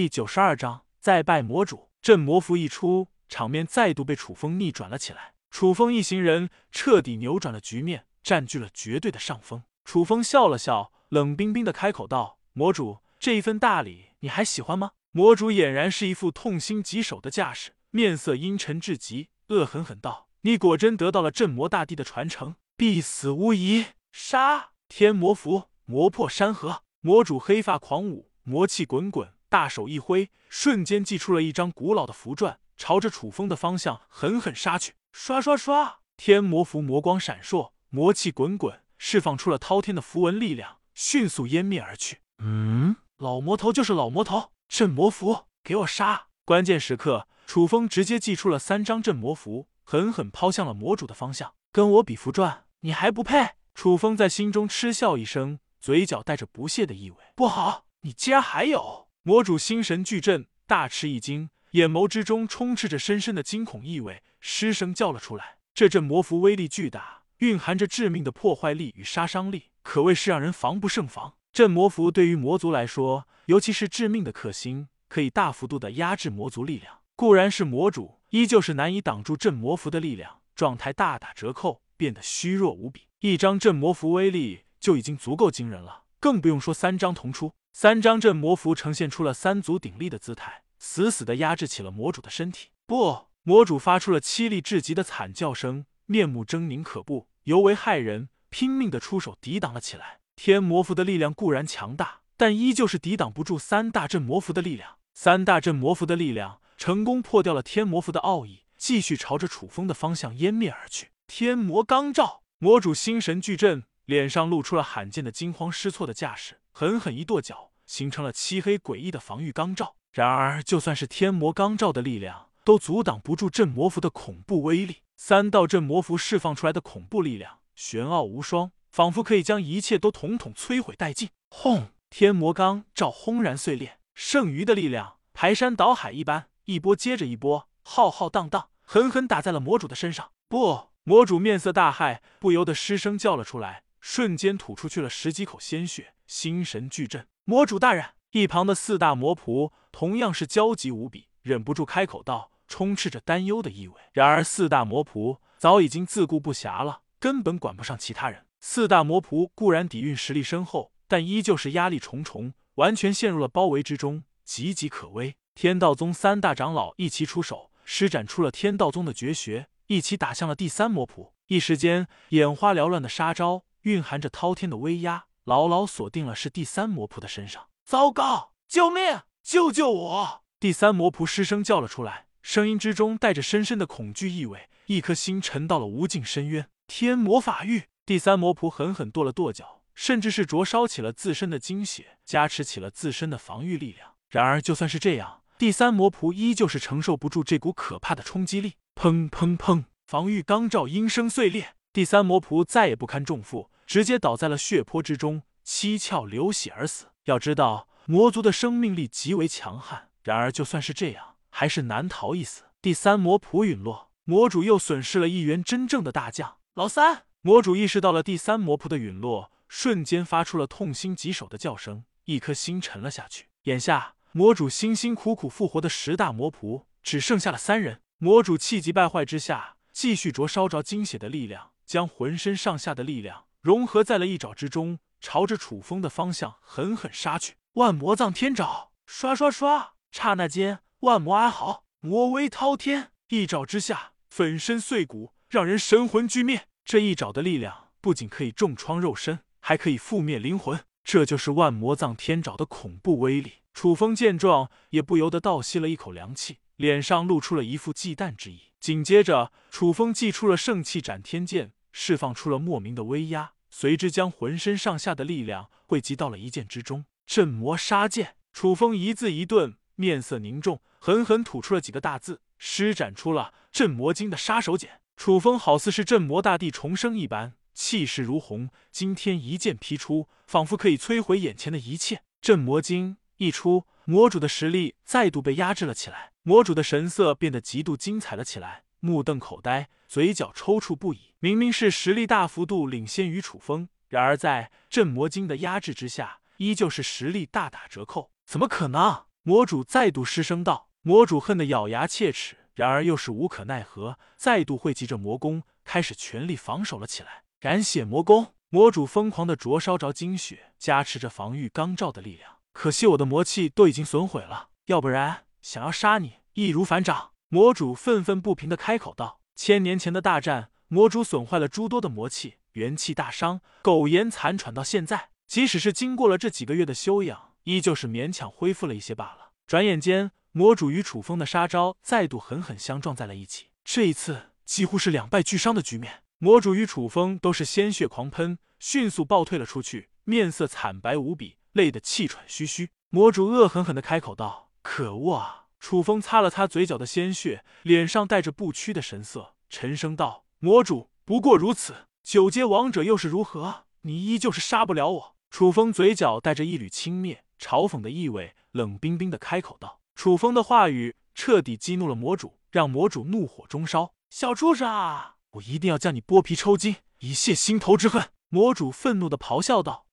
第九十二章再拜魔主。镇魔符一出，场面再度被楚风逆转了起来。楚风一行人彻底扭转了局面，占据了绝对的上风。楚风笑了笑，冷冰冰的开口道：“魔主，这一份大礼你还喜欢吗？”魔主俨然是一副痛心疾首的架势，面色阴沉至极，恶狠狠道：“你果真得到了镇魔大帝的传承，必死无疑！”杀！天魔符，魔破山河。魔主黑发狂舞，魔气滚滚，大手一挥，瞬间祭出了一张古老的符篆，朝着楚风的方向狠狠杀去。刷刷刷！天魔符魔光闪烁，魔气滚滚，释放出了滔天的符文力量，迅速湮灭而去。嗯，老魔头就是老魔头，镇魔符，给我杀！关键时刻，楚风直接祭出了三张镇魔符，狠狠抛向了魔主的方向。跟我比符篆，你还不配！楚风在心中嗤笑一声，嘴角带着不屑的意味。不好，你竟然还有！魔主心神俱震，大吃一惊，眼眸之中充斥着深深的惊恐意味。失声叫了出来。这阵魔符威力巨大，蕴含着致命的破坏力与杀伤力，可谓是让人防不胜防。镇魔符对于魔族来说，尤其是致命的克星，可以大幅度的压制魔族力量。固然是魔主，依旧是难以挡住镇魔符的力量，状态大打折扣，变得虚弱无比。一张镇魔符威力就已经足够惊人了，更不用说三张同出。三张镇魔符呈现出了三足鼎立的姿态，死死的压制起了魔主的身体。不！魔主发出了凄厉至极的惨叫声，面目狰狞可怖，尤为骇人，拼命的出手抵挡了起来。天魔符的力量固然强大，但依旧是抵挡不住三大镇魔符的力量。三大镇魔符的力量成功破掉了天魔符的奥义，继续朝着楚风的方向湮灭而去。天魔罡罩，魔主心神俱震，脸上露出了罕见的惊慌失措的架势，狠狠一跺脚，形成了漆黑诡异的防御罡罩。然而，就算是天魔罡罩的力量。都阻挡不住镇魔符的恐怖威力。三道镇魔符释放出来的恐怖力量，玄奥无双，仿佛可以将一切都统统摧毁殆尽。轰！天魔罡罩轰然碎裂，剩余的力量排山倒海一般，一波接着一波，浩浩荡荡，狠狠打在了魔主的身上。不！魔主面色大骇，不由得失声叫了出来，瞬间吐出去了十几口鲜血，心神俱震。魔主大人，一旁的四大魔仆同样是焦急无比。忍不住开口道，充斥着担忧的意味。然而四大魔仆早已经自顾不暇了，根本管不上其他人。四大魔仆固然底蕴实力深厚，但依旧是压力重重，完全陷入了包围之中，岌岌可危。天道宗三大长老一齐出手，施展出了天道宗的绝学，一起打向了第三魔仆。一时间，眼花缭乱的杀招蕴含着滔天的威压，牢牢锁定了是第三魔仆的身上。糟糕！救命！救救我！第三魔仆失声叫了出来，声音之中带着深深的恐惧意味，一颗心沉到了无尽深渊。天魔法域，第三魔仆狠狠跺了跺脚，甚至是灼烧起了自身的精血，加持起了自身的防御力量。然而，就算是这样，第三魔仆依旧是承受不住这股可怕的冲击力。砰砰砰，防御钢罩应声碎裂，第三魔仆再也不堪重负，直接倒在了血泊之中，七窍流血而死。要知道，魔族的生命力极为强悍。然而，就算是这样，还是难逃一死。第三魔仆陨落，魔主又损失了一员真正的大将。老三，魔主意识到了第三魔仆的陨落，瞬间发出了痛心疾首的叫声，一颗心沉了下去。眼下，魔主辛辛苦苦复活的十大魔仆只剩下了三人。魔主气急败坏之下，继续灼烧着精血的力量，将浑身上下的力量融合在了一爪之中，朝着楚风的方向狠狠杀去。万魔藏天爪，刷刷刷！刹那间，万魔哀嚎，魔威滔天，一爪之下，粉身碎骨，让人神魂俱灭。这一爪的力量不仅可以重创肉身，还可以覆灭灵魂。这就是万魔藏天爪的恐怖威力。楚风见状，也不由得倒吸了一口凉气，脸上露出了一副忌惮之意。紧接着，楚风祭出了圣气斩天剑，释放出了莫名的威压，随之将浑身上下的力量汇集到了一剑之中——镇魔杀剑。楚风一字一顿。面色凝重，狠狠吐出了几个大字，施展出了镇魔经的杀手锏。楚风好似是镇魔大帝重生一般，气势如虹，惊天一剑劈出，仿佛可以摧毁眼前的一切。镇魔经一出，魔主的实力再度被压制了起来。魔主的神色变得极度精彩了起来，目瞪口呆，嘴角抽搐不已。明明是实力大幅度领先于楚风，然而在镇魔经的压制之下，依旧是实力大打折扣。怎么可能？魔主再度失声道。魔主恨得咬牙切齿，然而又是无可奈何，再度汇集着魔功，开始全力防守了起来。染血魔功，魔主疯狂的灼烧着精血，加持着防御钢罩的力量。可惜我的魔气都已经损毁了，要不然想要杀你易如反掌。魔主愤愤不平的开口道：“千年前的大战，魔主损坏了诸多的魔气，元气大伤，苟延残喘到现在。即使是经过了这几个月的修养，依旧是勉强恢复了一些罢了。”转眼间，魔主与楚风的杀招再度狠狠相撞在了一起。这一次几乎是两败俱伤的局面，魔主与楚风都是鲜血狂喷，迅速暴退了出去，面色惨白无比，累得气喘吁吁。魔主恶狠狠的开口道：“可恶啊！”楚风擦了擦嘴角的鲜血，脸上带着不屈的神色，沉声道：“魔主不过如此，九阶王者又是如何？你依旧是杀不了我。”楚风嘴角带着一缕轻蔑、嘲讽的意味，冷冰冰的开口道：“楚风的话语彻底激怒了魔主，让魔主怒火中烧。小畜生，我一定要将你剥皮抽筋，以泄心头之恨！”魔主愤怒的咆哮道。